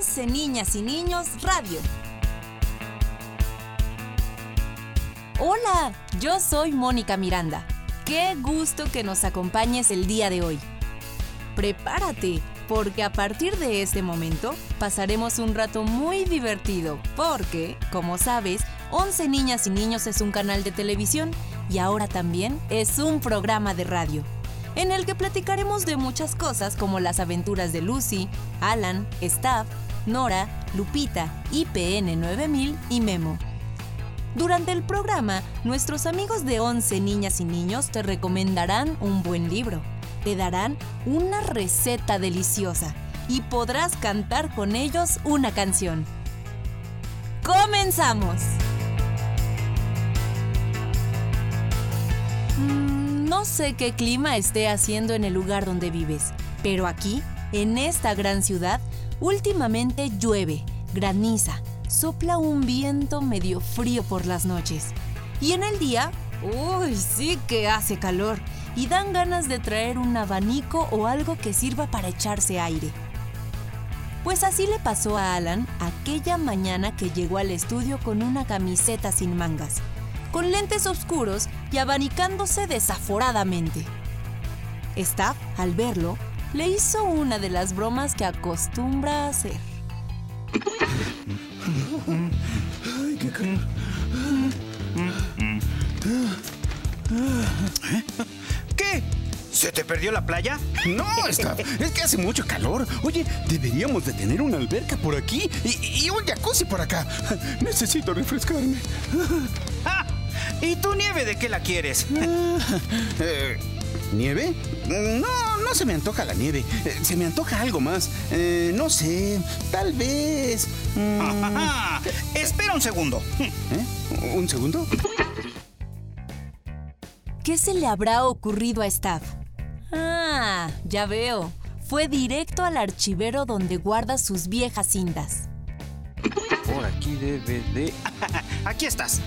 11 Niñas y Niños Radio. Hola, yo soy Mónica Miranda. Qué gusto que nos acompañes el día de hoy. Prepárate, porque a partir de este momento pasaremos un rato muy divertido, porque, como sabes, 11 Niñas y Niños es un canal de televisión y ahora también es un programa de radio en el que platicaremos de muchas cosas como las aventuras de Lucy, Alan, Staff, Nora, Lupita, IPN 9000 y Memo. Durante el programa, nuestros amigos de 11 niñas y niños te recomendarán un buen libro, te darán una receta deliciosa y podrás cantar con ellos una canción. ¡Comenzamos! No sé qué clima esté haciendo en el lugar donde vives, pero aquí, en esta gran ciudad, últimamente llueve, graniza, sopla un viento medio frío por las noches. Y en el día, uy, sí que hace calor y dan ganas de traer un abanico o algo que sirva para echarse aire. Pues así le pasó a Alan aquella mañana que llegó al estudio con una camiseta sin mangas con lentes oscuros y abanicándose desaforadamente. Staff, al verlo, le hizo una de las bromas que acostumbra a hacer. ¿Qué? ¿Se te perdió la playa? No, Staff, es que hace mucho calor. Oye, deberíamos de tener una alberca por aquí y, y un jacuzzi por acá. Necesito refrescarme. ¿Y tu nieve de qué la quieres? Eh, ¿Nieve? No, no se me antoja la nieve. Eh, se me antoja algo más. Eh, no sé, tal vez. Mm. Espera un segundo. ¿Un segundo? ¿Qué se le habrá ocurrido a Staff? Ah, ya veo. Fue directo al archivero donde guarda sus viejas cintas. Por aquí debe de... aquí estás.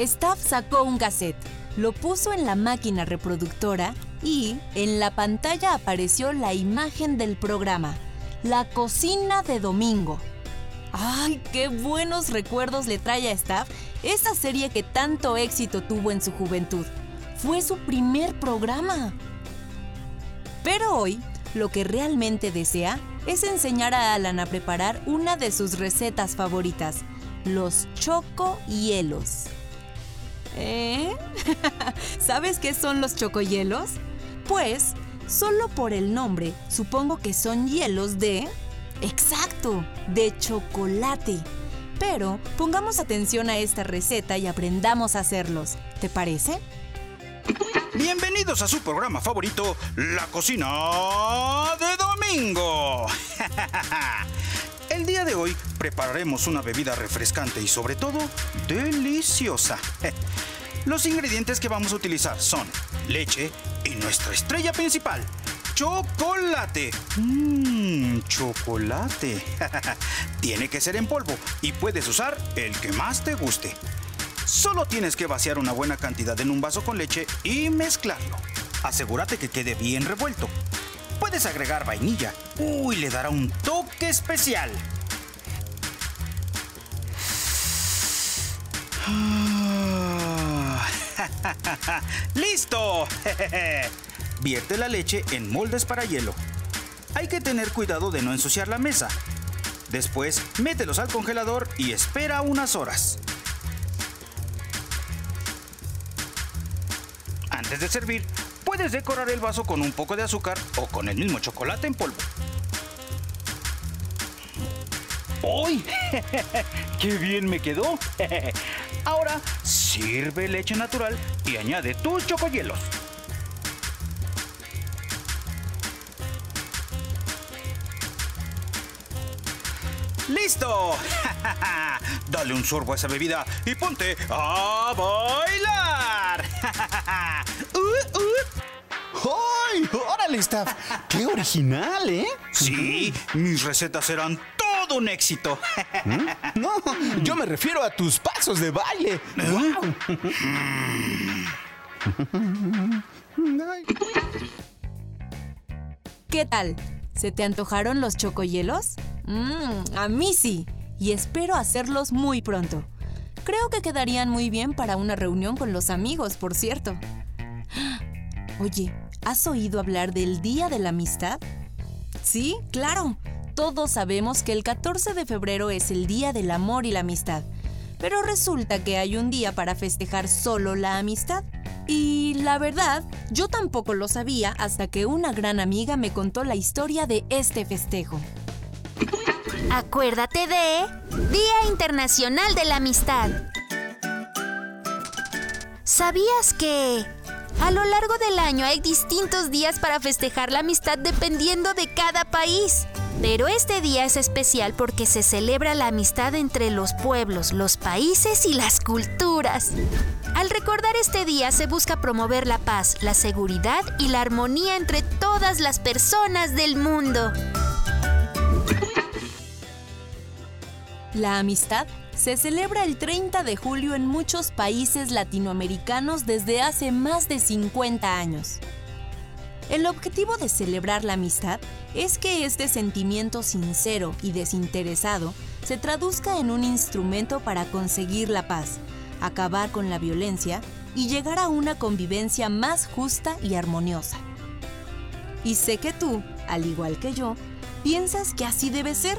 Staff sacó un cassette, lo puso en la máquina reproductora y en la pantalla apareció la imagen del programa, La cocina de domingo. ¡Ay, qué buenos recuerdos le trae a Staff esa serie que tanto éxito tuvo en su juventud! Fue su primer programa. Pero hoy, lo que realmente desea es enseñar a Alan a preparar una de sus recetas favoritas, los choco hielos. ¿Eh? ¿Sabes qué son los chocohielos? Pues, solo por el nombre, supongo que son hielos de... Exacto, de chocolate. Pero pongamos atención a esta receta y aprendamos a hacerlos. ¿Te parece? Bienvenidos a su programa favorito, La Cocina de Domingo. Día de hoy prepararemos una bebida refrescante y sobre todo deliciosa. Los ingredientes que vamos a utilizar son leche y nuestra estrella principal, chocolate. Mmm, chocolate. Tiene que ser en polvo y puedes usar el que más te guste. Solo tienes que vaciar una buena cantidad en un vaso con leche y mezclarlo. Asegúrate que quede bien revuelto. Puedes agregar vainilla. Uy, le dará un toque especial. ¡Listo! Vierte la leche en moldes para hielo. Hay que tener cuidado de no ensuciar la mesa. Después, mételos al congelador y espera unas horas. Antes de servir, puedes decorar el vaso con un poco de azúcar o con el mismo chocolate en polvo. ¡Uy! ¡Qué bien me quedó! Ahora sirve leche natural y añade tus chocohielos. ¡Listo! Dale un sorbo a esa bebida y ponte a bailar. Uh, uh. ¡Ay! ¡Órale, Staff! ¡Qué original, eh! Sí, mis recetas serán todo un éxito. No, yo me refiero a tus pasos de baile. ¡Wow! ¿Qué tal? ¿Se te antojaron los chocohielos? Mmm, a mí sí. Y espero hacerlos muy pronto. Creo que quedarían muy bien para una reunión con los amigos, por cierto. Oye, ¿has oído hablar del Día de la Amistad? Sí, claro. Todos sabemos que el 14 de febrero es el Día del Amor y la Amistad. Pero resulta que hay un día para festejar solo la amistad. Y la verdad, yo tampoco lo sabía hasta que una gran amiga me contó la historia de este festejo. Acuérdate de Día Internacional de la Amistad. ¿Sabías que a lo largo del año hay distintos días para festejar la amistad dependiendo de cada país? Pero este día es especial porque se celebra la amistad entre los pueblos, los países y las culturas. Al recordar este día se busca promover la paz, la seguridad y la armonía entre todas las personas del mundo. La amistad se celebra el 30 de julio en muchos países latinoamericanos desde hace más de 50 años. El objetivo de celebrar la amistad es que este sentimiento sincero y desinteresado se traduzca en un instrumento para conseguir la paz, acabar con la violencia y llegar a una convivencia más justa y armoniosa. Y sé que tú, al igual que yo, piensas que así debe ser.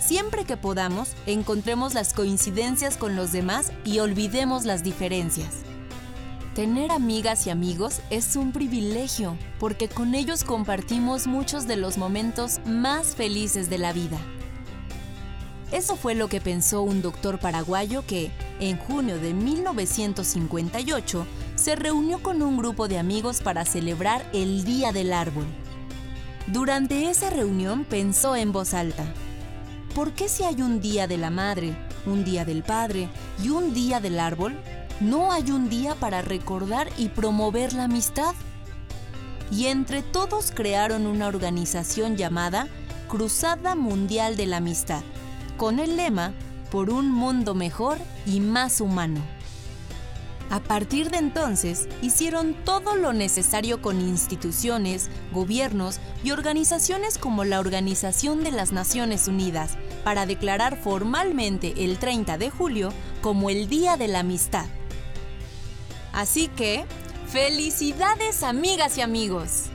Siempre que podamos, encontremos las coincidencias con los demás y olvidemos las diferencias. Tener amigas y amigos es un privilegio porque con ellos compartimos muchos de los momentos más felices de la vida. Eso fue lo que pensó un doctor paraguayo que, en junio de 1958, se reunió con un grupo de amigos para celebrar el Día del Árbol. Durante esa reunión pensó en voz alta, ¿por qué si hay un Día de la Madre, un Día del Padre y un Día del Árbol, no hay un día para recordar y promover la amistad? Y entre todos crearon una organización llamada Cruzada Mundial de la Amistad, con el lema Por un mundo mejor y más humano. A partir de entonces, hicieron todo lo necesario con instituciones, gobiernos y organizaciones como la Organización de las Naciones Unidas para declarar formalmente el 30 de julio como el Día de la Amistad. Así que, felicidades amigas y amigos.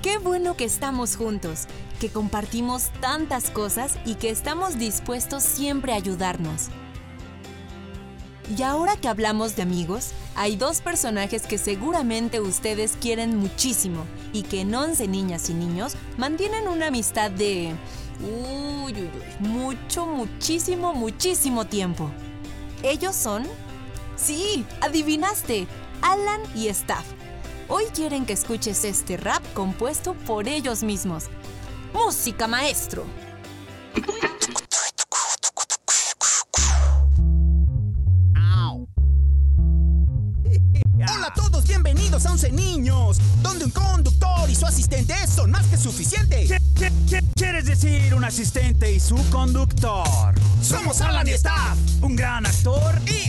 Qué bueno que estamos juntos, que compartimos tantas cosas y que estamos dispuestos siempre a ayudarnos. Y ahora que hablamos de amigos, hay dos personajes que seguramente ustedes quieren muchísimo y que en Once Niñas y Niños mantienen una amistad de... Uy, uy, uy, mucho, muchísimo, muchísimo tiempo. Ellos son... Sí, adivinaste, Alan y Staff. Hoy quieren que escuches este rap compuesto por ellos mismos. Música, maestro. Hola a todos, bienvenidos a Once Niños, donde un conductor y su asistente son más que suficiente. ¿Qué, qué- qué quieres decir un asistente y su conductor? Somos Alan y Staff Un gran actor y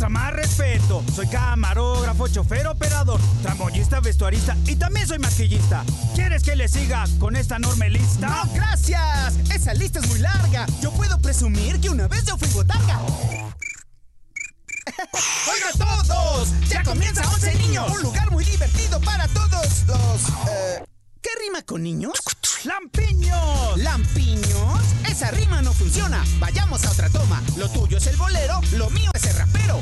muestra más respeto. Soy camarógrafo, chofer, operador, tramoyista, vestuarista y también soy maquillista. ¿Quieres que le siga con esta enorme lista? No, gracias. Esa lista es muy larga. Yo puedo presumir que una vez yo fui botarga. Oigan todos, ya comienza Once Niños. Un lugar muy divertido para todos los... eh, ¿Qué rima con niños? ¡Lampiños! ¿Lampiños? Esa rima no funciona. Vayamos a otra toma. Lo tuyo es el bolero, lo mío es el rapero.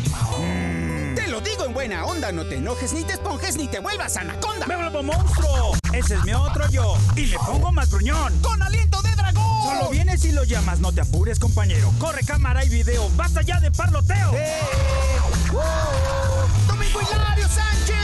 Te lo digo en buena onda, no te enojes ni te esponjes ni te vuelvas anaconda. ¡Me vuelvo monstruo! Ese es mi otro yo. Y me pongo más gruñón. Con aliento de dragón. Solo vienes y lo llamas, no te apures, compañero. Corre cámara y video, basta ya de parloteo. Eh, oh, Domingo Hilario Sánchez,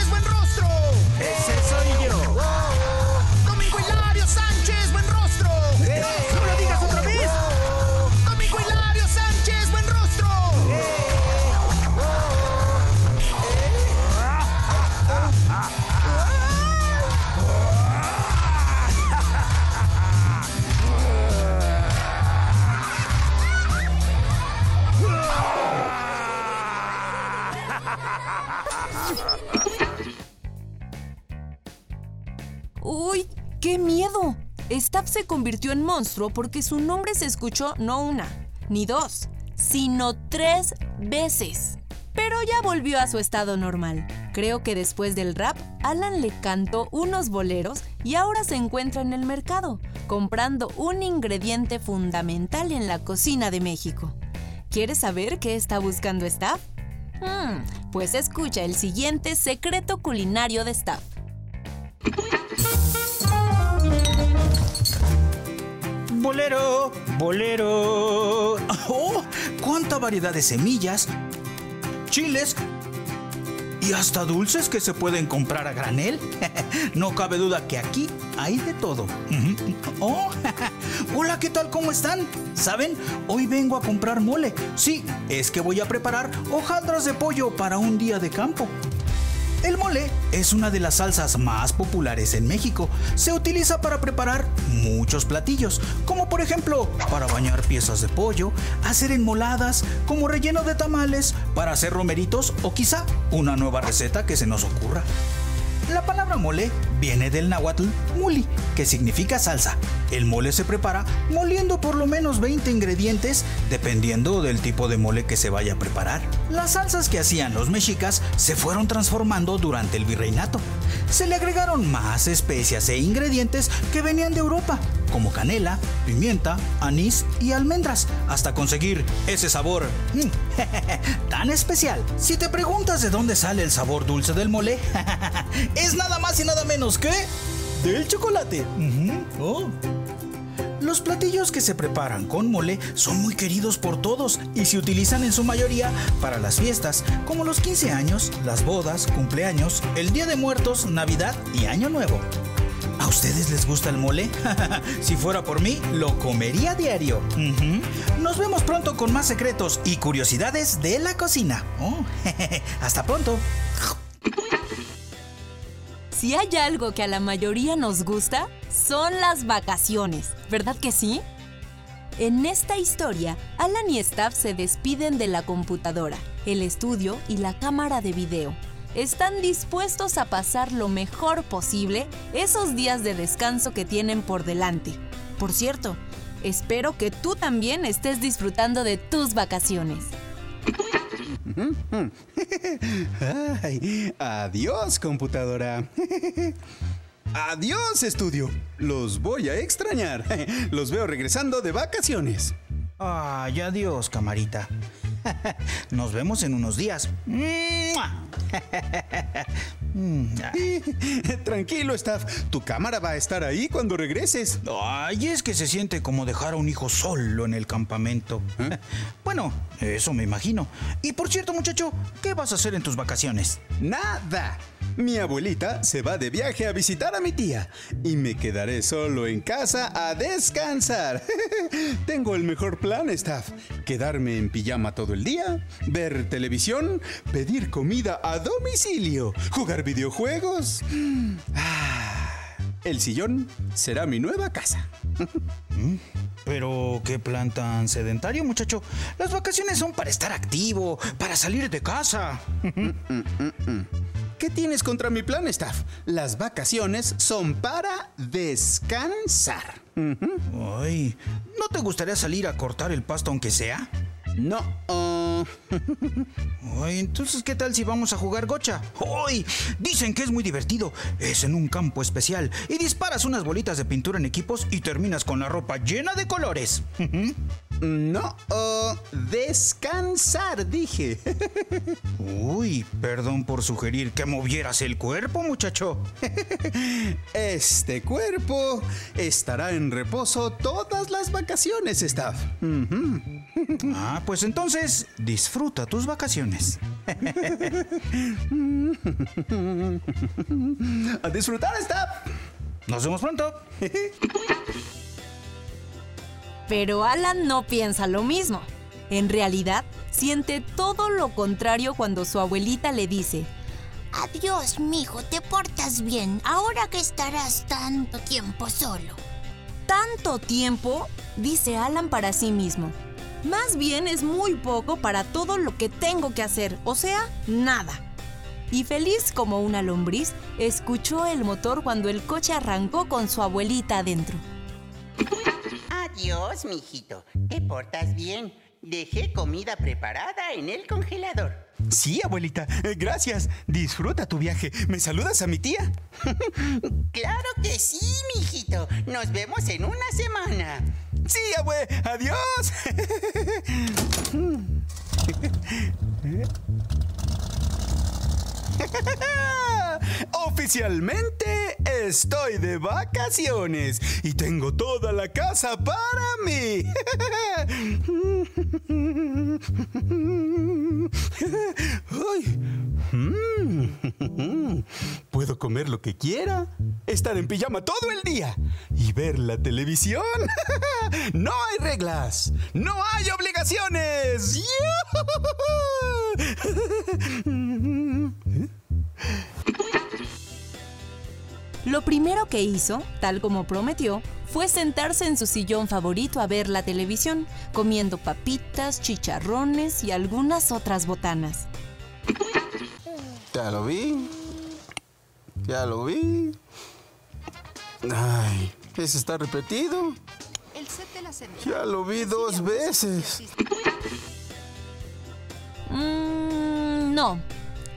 Staff se convirtió en monstruo porque su nombre se escuchó no una, ni dos, sino tres veces. Pero ya volvió a su estado normal. Creo que después del rap, Alan le cantó unos boleros y ahora se encuentra en el mercado, comprando un ingrediente fundamental en la cocina de México. ¿Quieres saber qué está buscando Staff? Hmm, pues escucha el siguiente secreto culinario de Staff. Bolero, bolero. ¡Oh! ¡Cuánta variedad de semillas! Chiles y hasta dulces que se pueden comprar a granel. no cabe duda que aquí hay de todo. oh, hola, ¿qué tal? ¿Cómo están? ¿Saben? Hoy vengo a comprar mole. Sí, es que voy a preparar hojaldras de pollo para un día de campo. El mole es una de las salsas más populares en México. Se utiliza para preparar muchos platillos, como por ejemplo para bañar piezas de pollo, hacer enmoladas, como relleno de tamales, para hacer romeritos o quizá una nueva receta que se nos ocurra. La palabra mole viene del náhuatl muli, que significa salsa. El mole se prepara moliendo por lo menos 20 ingredientes dependiendo del tipo de mole que se vaya a preparar. Las salsas que hacían los mexicas se fueron transformando durante el virreinato. Se le agregaron más especias e ingredientes que venían de Europa, como canela, pimienta, anís y almendras, hasta conseguir ese sabor mm, tan especial. Si te preguntas de dónde sale el sabor dulce del mole, es nada más y nada menos que del chocolate. Oh. Los platillos que se preparan con mole son muy queridos por todos y se utilizan en su mayoría para las fiestas, como los 15 años, las bodas, cumpleaños, el Día de Muertos, Navidad y Año Nuevo. ¿A ustedes les gusta el mole? si fuera por mí, lo comería a diario. Nos vemos pronto con más secretos y curiosidades de la cocina. Oh, hasta pronto. Si hay algo que a la mayoría nos gusta, son las vacaciones, ¿verdad que sí? En esta historia, Alan y Staff se despiden de la computadora, el estudio y la cámara de video. Están dispuestos a pasar lo mejor posible esos días de descanso que tienen por delante. Por cierto, espero que tú también estés disfrutando de tus vacaciones. Ay, adiós, computadora. Adiós, estudio. Los voy a extrañar. Los veo regresando de vacaciones. Ay, adiós, camarita. Nos vemos en unos días. Tranquilo, Staff. Tu cámara va a estar ahí cuando regreses. Ay, es que se siente como dejar a un hijo solo en el campamento. ¿Eh? Bueno, eso me imagino. Y por cierto, muchacho, ¿qué vas a hacer en tus vacaciones? Nada. Mi abuelita se va de viaje a visitar a mi tía y me quedaré solo en casa a descansar. Tengo el mejor plan, staff. Quedarme en pijama todo el día, ver televisión, pedir comida a domicilio, jugar videojuegos. Ah, el sillón será mi nueva casa. ¿Mm? Pero qué plan tan sedentario, muchacho. Las vacaciones son para estar activo, para salir de casa. ¿Qué tienes contra mi plan, staff? Las vacaciones son para descansar. Ay, ¿no te gustaría salir a cortar el pasto aunque sea? No. Uh... Ay, entonces, ¿qué tal si vamos a jugar gocha? ¡Ay! Dicen que es muy divertido. Es en un campo especial y disparas unas bolitas de pintura en equipos y terminas con la ropa llena de colores. No, uh, descansar, dije. Uy, perdón por sugerir que movieras el cuerpo, muchacho. Este cuerpo estará en reposo todas las vacaciones, staff. Ah, pues entonces disfruta tus vacaciones. A disfrutar, staff. Nos vemos pronto. Pero Alan no piensa lo mismo. En realidad, siente todo lo contrario cuando su abuelita le dice, Adiós, mijo, te portas bien, ahora que estarás tanto tiempo solo. ¿Tanto tiempo? dice Alan para sí mismo. Más bien es muy poco para todo lo que tengo que hacer, o sea, nada. y feliz como una lombriz, escuchó el motor cuando el coche arrancó con su abuelita adentro. Adiós, mijito. Te portas bien. Dejé comida preparada en el congelador. Sí, abuelita, eh, gracias. Disfruta tu viaje. ¿Me saludas a mi tía? Claro que sí, mijito. Nos vemos en una semana. Sí, abue. Adiós. Oficialmente estoy de vacaciones y tengo toda la casa para mí. Puedo comer lo que quiera, estar en pijama todo el día y ver la televisión. No hay reglas, no hay obligaciones. Lo primero que hizo, tal como prometió, fue sentarse en su sillón favorito a ver la televisión, comiendo papitas, chicharrones y algunas otras botanas. Ya lo vi. Ya lo vi. Ay, ese está repetido. Ya lo vi dos veces. Mmm, no.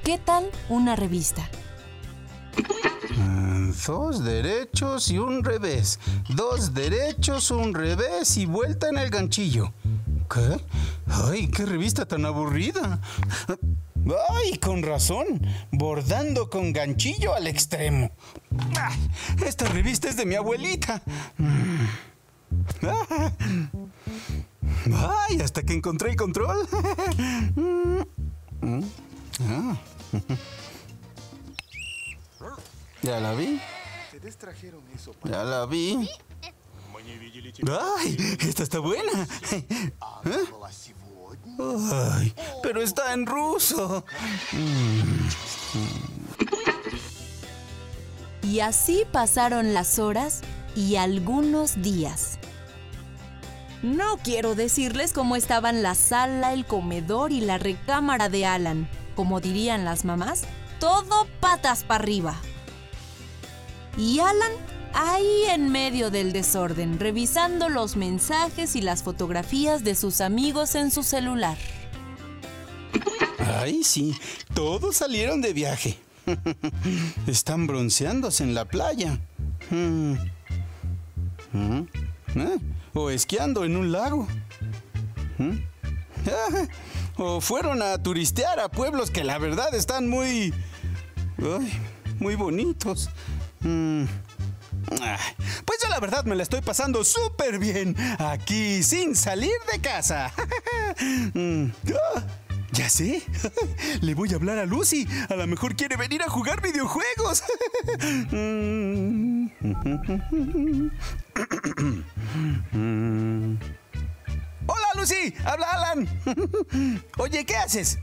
¿Qué tal una revista? Dos derechos y un revés. Dos derechos, un revés y vuelta en el ganchillo. ¿Qué? Ay, qué revista tan aburrida. Ay, con razón. Bordando con ganchillo al extremo. Ay, esta revista es de mi abuelita. Mm. Ah. Ay, hasta que encontré el control. Mm. Ah. Ya la vi. Ya la vi. ¡Ay! Esta está buena. Ay, pero está en ruso. Y así pasaron las horas y algunos días. No quiero decirles cómo estaban la sala, el comedor y la recámara de Alan. Como dirían las mamás, todo patas para arriba. Y Alan ahí en medio del desorden, revisando los mensajes y las fotografías de sus amigos en su celular. Ay, sí, todos salieron de viaje. Están bronceándose en la playa. Mm. Mm. Ah, O esquiando en un lago. Mm. Ah, O fueron a turistear a pueblos que la verdad están muy... muy bonitos. Mm. Ah, Pues yo la verdad me la estoy pasando súper bien aquí sin salir de casa. Mm. Ah, Ya sé. Le voy a hablar a Lucy. A lo mejor quiere venir a jugar videojuegos. Mm. Hola Lucy, habla Alan. Oye, ¿qué haces?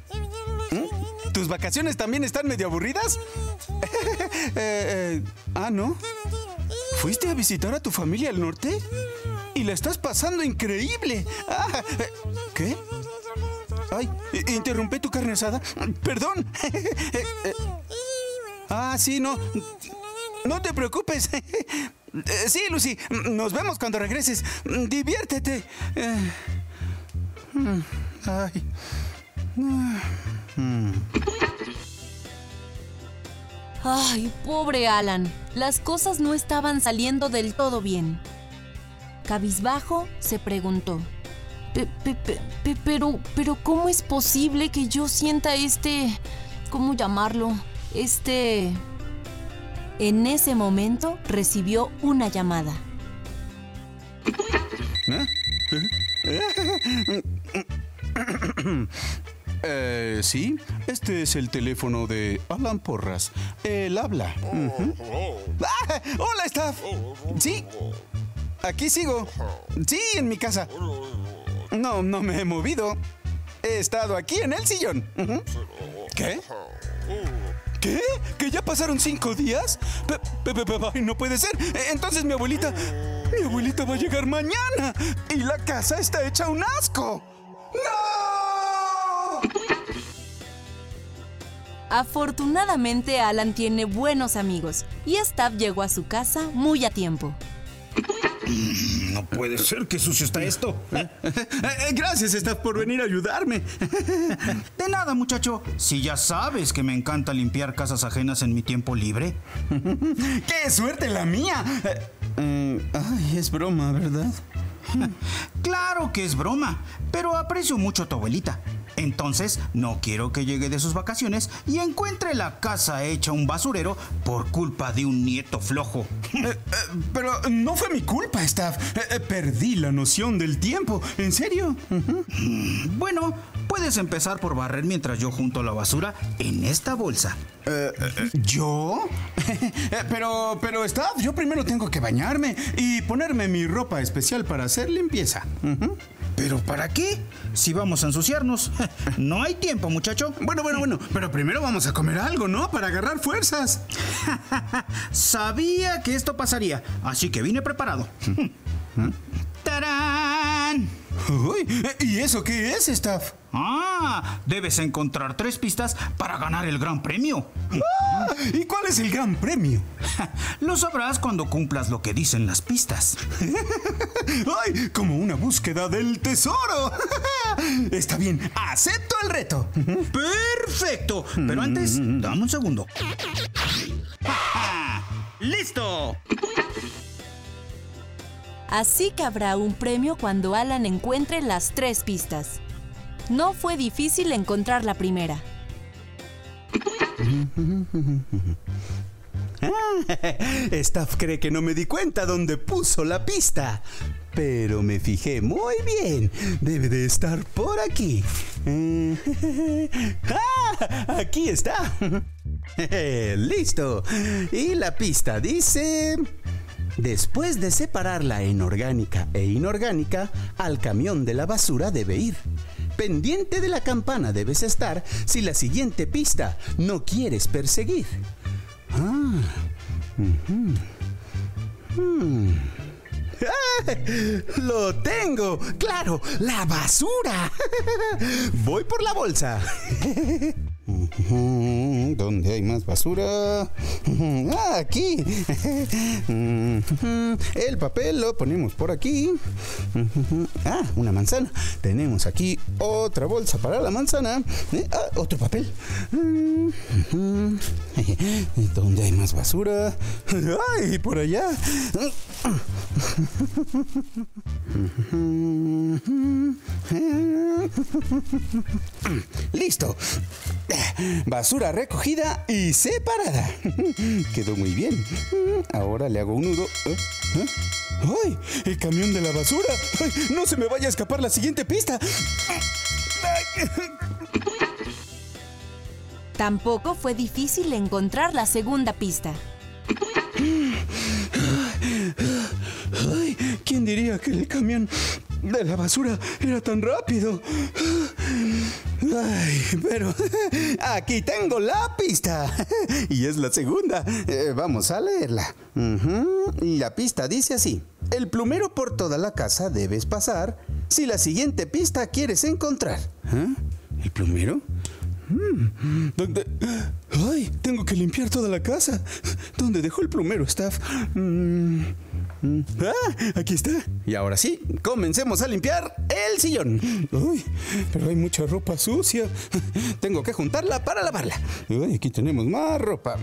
¿Mm? ¿Tus vacaciones también están medio aburridas? Eh, eh, ah, ¿no? ¿Fuiste a visitar a tu familia al norte? Y la estás pasando increíble. Ah, eh, ¿Qué? Ay, interrumpí tu carne asada. Perdón. Ah, sí, no. No te preocupes. Sí, Lucy, nos vemos cuando regreses. Diviértete. Eh, Ay. Pobre Alan. Las cosas no estaban saliendo del todo bien. Cabizbajo se preguntó. "Pe- pe- pe- pe- pero, pero, ¿cómo es posible que yo sienta este... ¿Cómo llamarlo? Este... En ese momento recibió una llamada. Eh, sí, este es el teléfono de Alan Porras. Él habla. Ah, hola, staff. Sí, aquí sigo. Sí, en mi casa. No, no me he movido. He estado aquí en el sillón. ¿Qué? ¿Qué? ¿Que ya pasaron cinco días? No puede ser. Eh, Entonces mi abuelita... Mi abuelita va a llegar mañana. Y la casa está hecha un asco. ¡No! Afortunadamente Alan tiene buenos amigos y Staff llegó a su casa muy a tiempo. No puede ser, qué sucio está esto. Eh, eh, Gracias, Staff, por venir a ayudarme. De nada, muchacho. Si ya sabes que me encanta limpiar casas ajenas en mi tiempo libre. ¡Qué suerte la mía! Eh, eh, ay, es broma, ¿verdad? Claro que es broma, pero aprecio mucho a tu abuelita. Entonces, no quiero que llegue de sus vacaciones y encuentre la casa hecha un basurero por culpa de un nieto flojo. Eh, eh, pero no fue mi culpa, Staff. Eh, perdí la noción del tiempo. ¿En serio? Ujú. Bueno, puedes empezar por barrer mientras yo junto la basura en esta bolsa. ¿Yo? Pero, pero, Staff, yo primero tengo que bañarme y ponerme mi ropa especial para hacer limpieza. ¿Pero para qué? Si vamos a ensuciarnos. No hay tiempo, muchacho. Bueno, bueno, bueno. Pero primero vamos a comer algo, ¿no? Para agarrar fuerzas. Sabía que esto pasaría, así que vine preparado. ¡Tarán! Uy, eh, ¿Y eso qué es, Staff? Ah, debes encontrar tres pistas para ganar el gran premio. ¿Y cuál es el gran premio? Lo sabrás cuando cumplas lo que dicen las pistas. ¡Ay! Como una búsqueda del tesoro. Está bien, acepto el reto. ¡Perfecto! Pero antes, dame un segundo. ¡Listo! Así que habrá un premio cuando Alan encuentre las tres pistas. No fue difícil encontrar la primera. Staff cree que no me di cuenta dónde puso la pista. Pero me fijé muy bien. Debe de estar por aquí. ¡Ah! Aquí está. Listo. Y la pista dice... Después de separarla en orgánica e inorgánica, al camión de la basura debe ir. Pendiente de la campana debes estar si la siguiente pista no quieres perseguir. Ah. Hmm. ¡Ah! ¡Lo tengo! ¡Claro! ¡La basura! Voy por la bolsa. ¿Dónde hay más basura? Ah, aquí. El papel lo ponemos por aquí. Ah, una manzana. Tenemos aquí otra bolsa para la manzana. Eh, ah, otro papel. ¿Dónde hay más basura? ¡Ay, por allá! Listo. Basura recogida y separada. Quedó muy bien. Ahora le hago un nudo. ¿Eh? ¿Eh? ¡Ay! ¡El camión de la basura! ¡Ay! ¡No se me vaya a escapar la siguiente pista! Tampoco fue difícil encontrar la segunda pista. Ay, ¿Quién diría que el camión de la basura era tan rápido? Ay, pero aquí tengo la pista. Y es la segunda. Eh, vamos a leerla. Y la pista dice así. El plumero por toda la casa debes pasar si la siguiente pista quieres encontrar. ¿Ah? ¿El plumero? Mm, ¿Dónde? ¡Ay! Tengo que limpiar toda la casa. ¿Dónde dejó el plumero, staff? Mm. ¡Ah! Aquí está. Y ahora sí, comencemos a limpiar el sillón. ¡Uy! Pero hay mucha ropa sucia. Tengo que juntarla para lavarla. Aquí tenemos más ropa.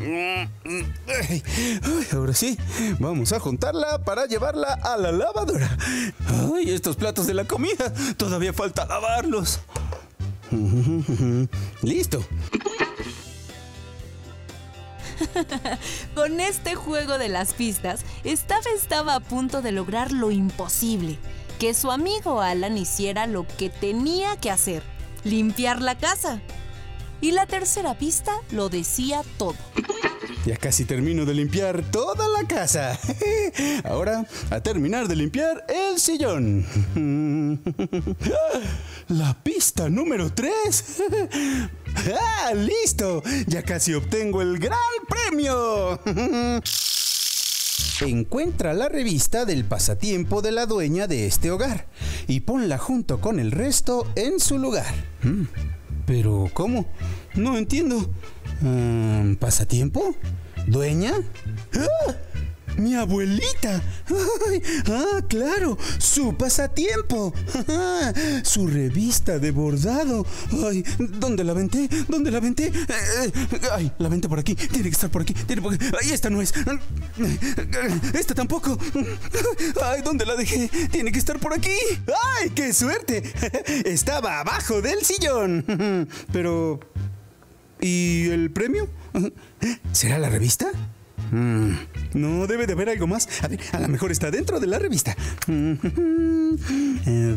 Ahora sí, vamos a juntarla para llevarla a la lavadora. ¡Ay! Estos platos de la comida. Todavía falta lavarlos. Listo. Con este juego de las pistas, Staff estaba a punto de lograr lo imposible, que su amigo Alan hiciera lo que tenía que hacer, limpiar la casa. Y la tercera pista lo decía todo. Ya casi termino de limpiar toda la casa. Ahora a terminar de limpiar el sillón. La pista número 3. ¡Ah, listo! Ya casi obtengo el gran premio. Encuentra la revista del pasatiempo de la dueña de este hogar y ponla junto con el resto en su lugar. Mm, Pero, ¿cómo? No entiendo. Mm, ¿Pasatiempo? ¿Dueña? ¡Ah! ¡Mi abuelita! ¡Ah, claro! ¡Su pasatiempo! ¡Su revista de bordado! ¡Ay! ¿Dónde la venté? ¿Dónde la venté? Eh, ¡Ay! La venté por aquí. Tiene que estar por aquí. Tiene por... ¡Ay! Esta no es. Esta tampoco. ¡Ay! ¿Dónde la dejé? Tiene que estar por aquí. ¡Ay! ¡Qué suerte! Estaba abajo del sillón. Pero... ¿Y el premio? ¿Será la revista? No, debe de haber algo más. A ver, a lo mejor está dentro de la revista. A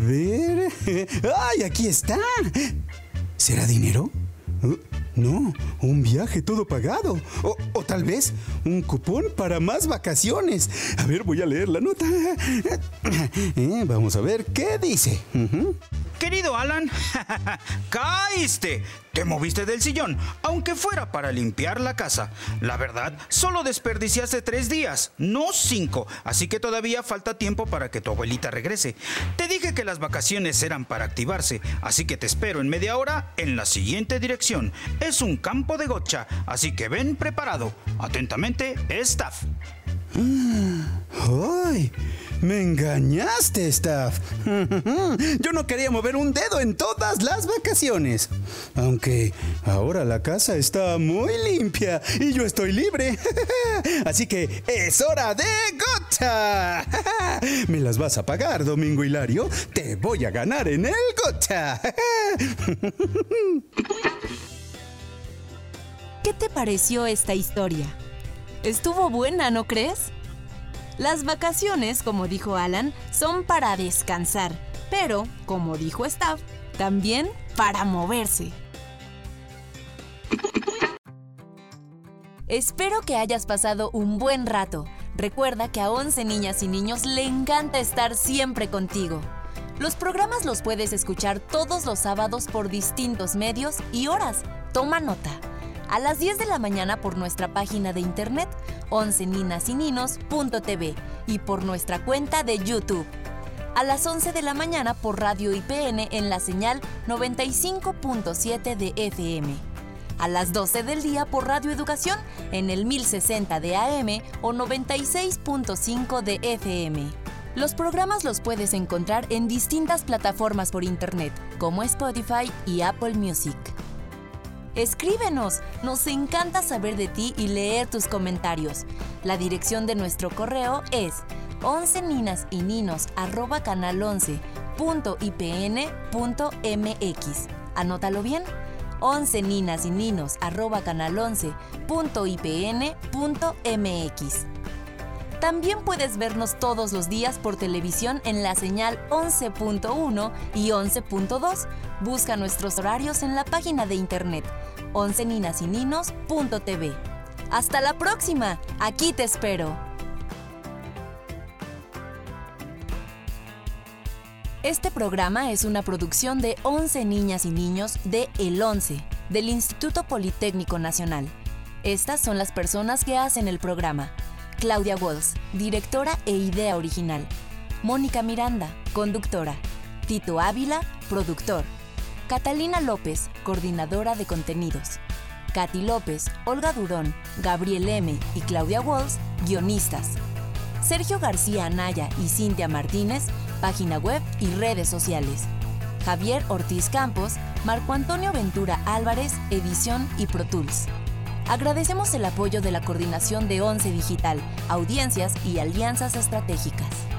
ver. ¡Ay, aquí está! ¿Será dinero? Uh, No, un viaje todo pagado. O, o tal vez un cupón para más vacaciones. A ver, voy a leer la nota. Eh, vamos a ver qué dice. Querido Alan, caíste. Te moviste del sillón, aunque fuera para limpiar la casa. La verdad, solo desperdiciaste tres días, no cinco, así que todavía falta tiempo para que tu abuelita regrese. Te dije que las vacaciones eran para activarse, así que te espero en media hora en la siguiente dirección. Es un campo de gocha, así que ven preparado. Atentamente, staff. ¡Ay! Me engañaste, Staff. Yo no quería mover un dedo en todas las vacaciones. Aunque ahora la casa está muy limpia y yo estoy libre. Así que es hora de gota. ¿Me las vas a pagar, Domingo Hilario? Te voy a ganar en el gota. ¿Qué te pareció esta historia? Estuvo buena, ¿no crees? Las vacaciones, como dijo Alan, son para descansar, pero, como dijo Staff, también para moverse. Espero que hayas pasado un buen rato. Recuerda que a 11 niñas y niños le encanta estar siempre contigo. Los programas los puedes escuchar todos los sábados por distintos medios y horas. Toma nota. A las 10 de la mañana por nuestra página de internet 11ninasininos.tv y por nuestra cuenta de YouTube. A las 11 de la mañana por Radio IPN en la señal 95.7 de FM. A las 12 del día por Radio Educación en el 1060 de AM o 96.5 de FM. Los programas los puedes encontrar en distintas plataformas por internet, como Spotify y Apple Music. Escríbenos, nos encanta saber de ti y leer tus comentarios. La dirección de nuestro correo es 11 ninas y ninos arroba canal 11.ipn.mx. Anótalo bien. 11 ninas y ninos arroba canal 11.ipn.mx. También puedes vernos todos los días por televisión en la señal 11.1 y 11.2. Busca nuestros horarios en la página de internet 11ninasininos.tv. Hasta la próxima, aquí te espero. Este programa es una producción de 11 niñas y niños de El 11, del Instituto Politécnico Nacional. Estas son las personas que hacen el programa. Claudia Walls, directora e idea original. Mónica Miranda, conductora. Tito Ávila, productor. Catalina López, coordinadora de contenidos. Katy López, Olga Durón, Gabriel M. y Claudia Walls, guionistas. Sergio García Anaya y Cintia Martínez, página web y redes sociales. Javier Ortiz Campos, Marco Antonio Ventura Álvarez, edición y Pro Tools. Agradecemos el apoyo de la Coordinación de ONCE Digital, Audiencias y Alianzas Estratégicas.